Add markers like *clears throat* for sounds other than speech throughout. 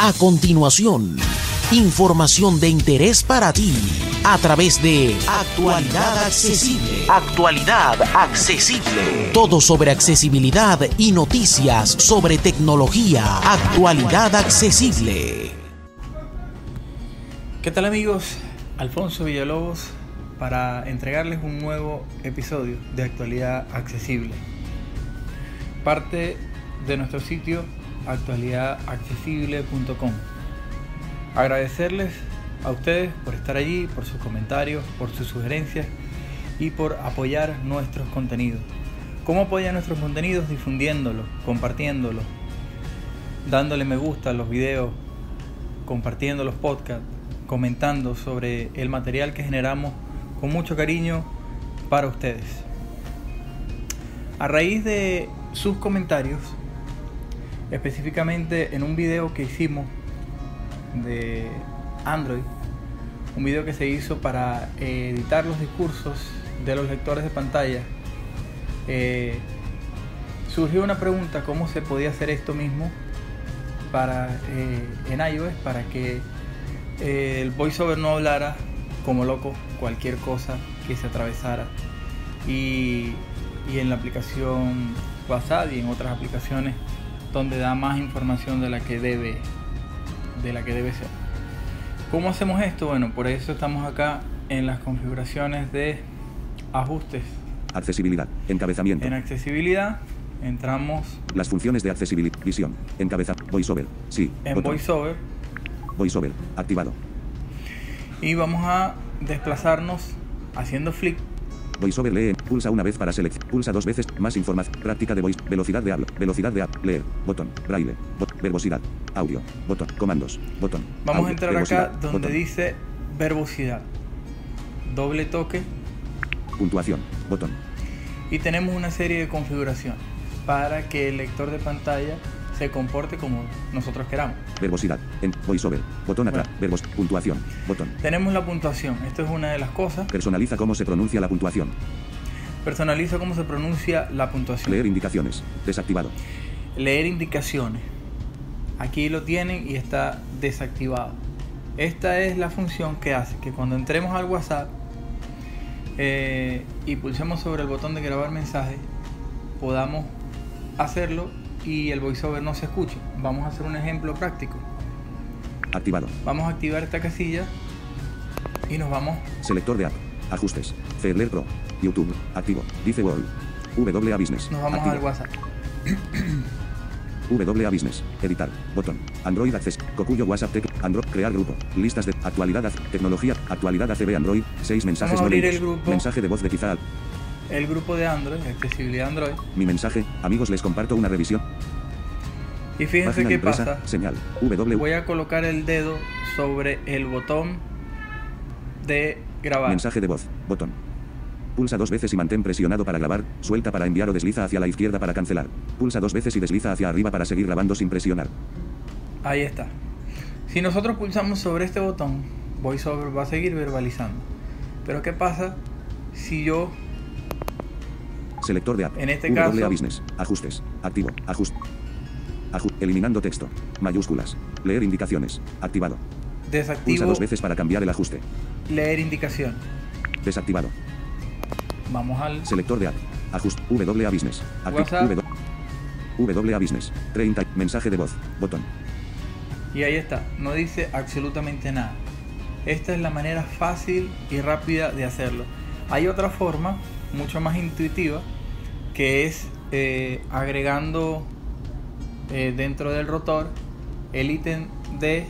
A continuación, información de interés para ti a través de Actualidad Accesible. Actualidad Accesible. Todo sobre accesibilidad y noticias sobre tecnología. Actualidad Accesible. ¿Qué tal amigos? Alfonso Villalobos para entregarles un nuevo episodio de Actualidad Accesible. Parte de nuestro sitio actualidadaccesible.com. Agradecerles a ustedes por estar allí, por sus comentarios, por sus sugerencias y por apoyar nuestros contenidos. ¿Cómo apoyan nuestros contenidos? Difundiéndolos, compartiéndolos, dándole me gusta a los videos, compartiendo los podcasts, comentando sobre el material que generamos con mucho cariño para ustedes. A raíz de sus comentarios, específicamente en un video que hicimos de Android, un video que se hizo para eh, editar los discursos de los lectores de pantalla, eh, surgió una pregunta cómo se podía hacer esto mismo para eh, en iOS para que el voiceover no hablara como loco cualquier cosa que se atravesara y, y en la aplicación WhatsApp y en otras aplicaciones donde da más información de la que debe de la que debe ser. ¿Cómo hacemos esto? Bueno, por eso estamos acá en las configuraciones de ajustes. Accesibilidad, encabezamiento. En accesibilidad entramos Las funciones de accesibilidad, visión, encabeza, voiceover, sí, en botón, VoiceOver voiceover, activado, y vamos a desplazarnos haciendo flick voiceover lee, pulsa una vez para seleccionar, pulsa dos veces, más información, práctica de voice, velocidad de habla, velocidad de habla, leer, botón, braille, bot, verbosidad, audio, botón, comandos, botón. Vamos a audio, entrar acá donde botón, dice verbosidad. Doble toque puntuación, botón, y tenemos una serie de configuraciones para que el lector de pantalla se comporte como nosotros queramos. verbosidad, en, voiceover, botón atrás, verbos, puntuación, botón. Tenemos la puntuación, esto es una de las cosas. Personaliza cómo se pronuncia la puntuación. Personaliza cómo se pronuncia la puntuación. Leer indicaciones, desactivado. Leer indicaciones. Aquí lo tienen y está desactivado. Esta es la función que hace que cuando entremos al WhatsApp eh, y pulsemos sobre el botón de grabar mensaje, podamos hacerlo y el voiceover no se escuche. Vamos a hacer un ejemplo práctico. Activado. Vamos a activar esta casilla y nos vamos Selector de app. Ajustes. Fairler Pro. YouTube. Activo. Dice World. WA Business. nos vamos Activo. al WhatsApp. *clears throat* WA Business. Editar. Botón. Android Access. Cocuyo WhatsApp Tech. Android. Crear grupo. Listas de actualidad. ac- Tecnología. Actualidad ACB Android. 6 mensajes Vamos a no abrir leídos. el grupo. Mensaje de voz de quizá. El grupo de Android, accesibilidad Android. Mi mensaje. Amigos les comparto una revisión. Y fíjense Página qué empresa. pasa. Señal. W. Voy a colocar el dedo sobre el botón de grabar. Mensaje de voz. Botón. Pulsa dos veces y mantén presionado para grabar, suelta para enviar o desliza hacia la izquierda para cancelar. Pulsa dos veces y desliza hacia arriba para seguir grabando sin presionar. Ahí está. Si nosotros pulsamos sobre este botón, VoiceOver va a seguir verbalizando. Pero ¿qué pasa si yo Selector de app. En este caso- Business. Ajustes. Activo. Ajuste. Aju- eliminando texto. Mayúsculas. Leer indicaciones. Activado. Pulsa desactivo dos veces para cambiar el ajuste. leer indicación? Desactivado. Vamos al Selector de app. Ajuste. WA Business. Activo. W- WA Business. 30. Mensaje de voz. Botón. y ahí está. No dice absolutamente nada. Esta es la manera fácil y rápida de hacerlo. Hay otra forma, mucho más intuitiva, que es eh, agregando eh, dentro del rotor el ítem de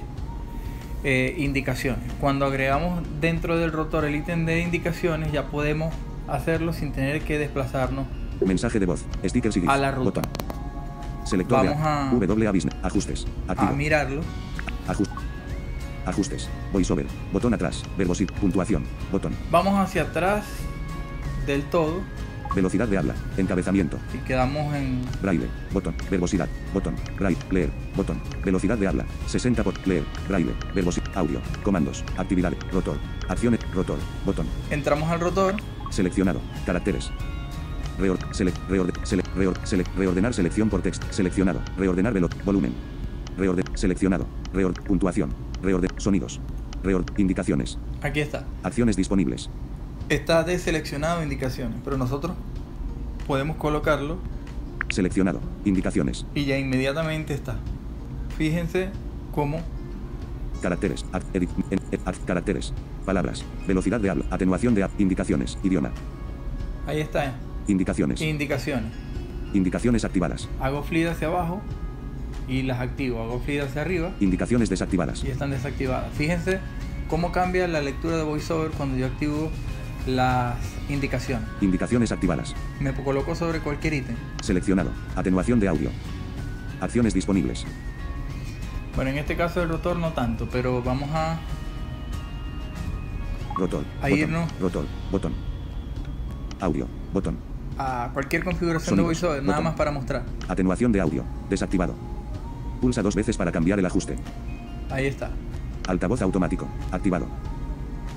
eh, indicaciones. Cuando agregamos dentro del rotor el ítem de indicaciones ya podemos hacerlo sin tener que desplazarnos. Mensaje de voz. Stickers y. A la ruta. Botón. Selector Vamos a- WA Business. Ajustes. Activo. A mirarlo. Ajust- Ajustes. VoiceOver. Botón atrás. Verbosid. Puntuación. Botón. Vamos hacia atrás del todo Velocidad de habla. Encabezamiento. y quedamos en Braille. Botón. Verbosidad. Botón. Braille. Leer. Botón. Velocidad de habla. 60 por leer. Braille. Verbosidad. Audio. Comandos. Actividades. Rotor. Acciones. Rotor. Botón. entramos al rotor Seleccionado. Caracteres. Reor, selec, reorde, selec, reor, selec, reordenar selección por text. Seleccionado. Reordenar velo, volumen. Reorden, seleccionado. Reord. Puntuación. Reord. Sonidos. Reord. Indicaciones. Aquí está. Acciones disponibles. Está deseleccionado indicaciones, pero nosotros podemos colocarlo Seleccionado. Indicaciones. y ya inmediatamente está. Fíjense cómo Caracteres. Act, edit, act, caracteres. Palabras. Velocidad de habla. Atenuación de app. Indicaciones. Idioma. ahí está. Indicaciones. Indicaciones. Indicaciones activadas. Hago flit hacia abajo y las activo. Hago flit hacia arriba Indicaciones desactivadas. y están desactivadas. Fíjense cómo cambia la lectura de VoiceOver cuando yo activo las indicaciones. Indicaciones activadas. Me coloco sobre cualquier ítem. Seleccionado. Atenuación de audio. Acciones disponibles. Bueno, en este caso el rotor no tanto, pero vamos a Rotor. Botón, no. Rotor. Botón. Audio. Botón. a cualquier configuración de Sonidos. VoiceOver, nada más para mostrar. Atenuación de audio. Desactivado. Pulsa dos veces para cambiar el ajuste. Ahí está. Altavoz automático. Activado.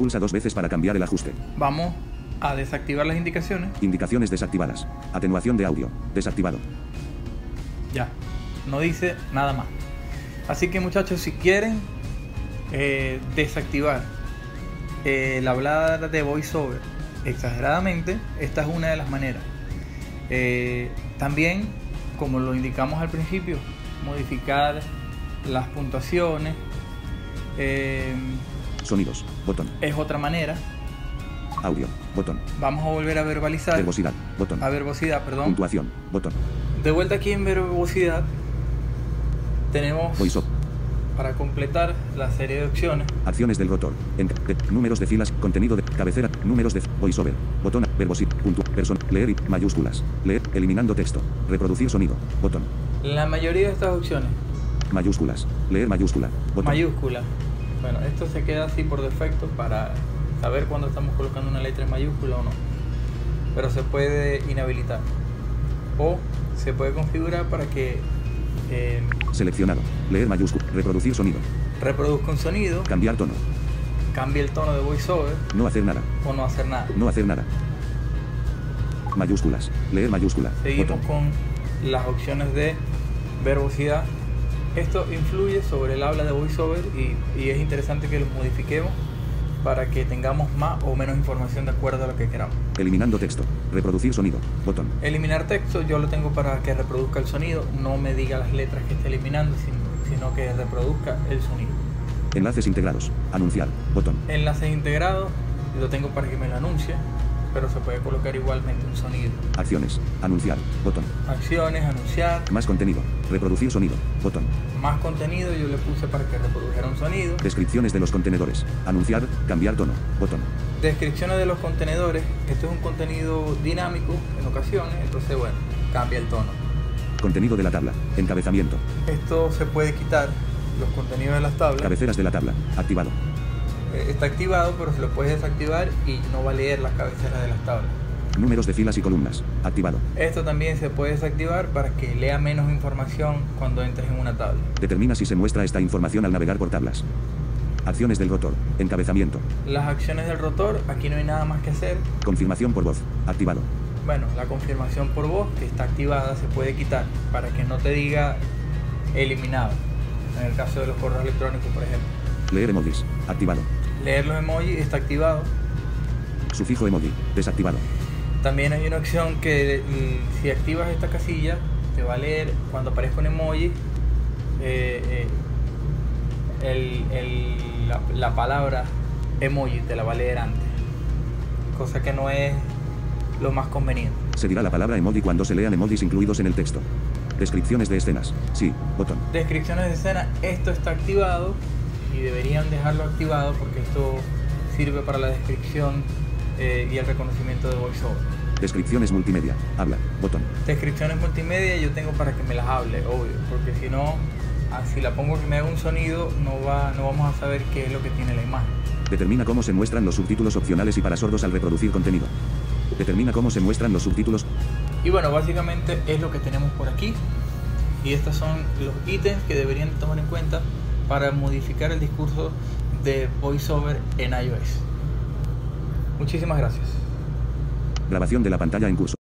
Pulsa dos veces para cambiar el ajuste. Vamos a desactivar las indicaciones. Indicaciones desactivadas. Atenuación de audio. Desactivado. Ya. No dice nada más. Así que muchachos, si quieren eh, desactivar eh, la hablada de VoiceOver exageradamente, esta es una de las maneras. Eh, también, como lo indicamos al principio, modificar las puntuaciones eh, Sonidos. Botón. es otra manera. Audio. Botón. Vamos a volver a verbalizar. Verbosidad. Botón. A verbosidad, perdón. Puntuación. Botón. De vuelta aquí en verbosidad, tenemos VoiceOver. para completar la serie de opciones. Acciones del rotor. En- de- números de filas. Contenido de cabecera. Números de voiceover. Botón. Verbosidad. Punto. Person. Leer y mayúsculas. Leer. Eliminando texto. Reproducir sonido. Botón. La mayoría de estas opciones, Mayúsculas. Leer mayúscula. Botón. mayúscula. Bueno, esto se queda así por defecto para saber cuándo estamos colocando una letra en mayúscula o no. Pero se puede inhabilitar. O se puede configurar para que eh, Seleccionado. Leer mayúscula. Reproducir sonido. reproduzca un sonido, Cambiar tono. cambie el tono de voiceover No hacer nada. o no hacer nada. No hacer nada. Mayúsculas. Leer mayúscula. Seguimos Botón. con las opciones de verbosidad. Esto influye sobre el habla de voiceover y, y es interesante que los modifiquemos para que tengamos más o menos información de acuerdo a lo que queramos. Eliminando texto. Reproducir sonido. Botón. Eliminar texto yo lo tengo para que reproduzca el sonido, no me diga las letras que esté eliminando, sin- sino que reproduzca el sonido. Enlaces integrados. Anunciar. Botón. Enlaces integrados lo tengo para que me lo anuncie, pero se puede colocar igualmente un sonido. Acciones. Anunciar. Botón. Acciones, anunciar, Más contenido. Reproducir sonido. Botón. más contenido yo le puse para que reprodujera un sonido. Descripciones de los contenedores. Anunciar. Cambiar tono. Botón. Descripciones de los contenedores. Esto es un contenido dinámico en ocasiones, entonces bueno, cambia el tono. Contenido de la tabla. Encabezamiento. Esto se puede quitar, los contenidos de las tablas. Cabeceras de la tabla. Activado. Está activado, pero se lo puedes desactivar y no va a leer las cabeceras de las tablas. Números de filas y columnas. Activado. Esto también se puede desactivar para que lea menos información cuando entres en una tabla. Determina si se muestra esta información al navegar por tablas. Acciones del rotor. Encabezamiento. Las acciones del rotor, aquí no hay nada más que hacer. Confirmación por voz. Activado. Bueno, la confirmación por voz que está activada se puede quitar para que no te diga eliminado. En el caso de los correos electrónicos, por ejemplo. Leer emojis. Activado. Leer los emojis está activado. Sufijo emoji. Desactivado. También hay una opción que mm, si activas esta casilla, te va a leer cuando aparezca un emoji eh, eh, el- el- la, la palabra emoji, te la va a leer antes. Cosa que no es lo más conveniente. Se dirá la palabra emoji cuando se lean emojis incluidos en el texto. Descripciones de escenas. Sí. Botón. Descripciones de escena, esto está activado y deberían dejarlo activado porque esto sirve para la descripción eh, y el reconocimiento de voiceover. Descripciones multimedia. Habla. Botón. Descripciones multimedia yo tengo para que me las hable, obvio, porque si no, ah, si la pongo que me haga un sonido, no, va, no vamos a saber qué es lo que tiene la imagen. Determina cómo se muestran los subtítulos opcionales y para sordos al reproducir contenido. Determina cómo se muestran los subtítulos. Y bueno, básicamente es lo que tenemos por aquí. Y estos son los ítems que deberían tomar en cuenta para modificar el discurso de VoiceOver en iOS. Muchísimas gracias. Grabación de la pantalla en curso.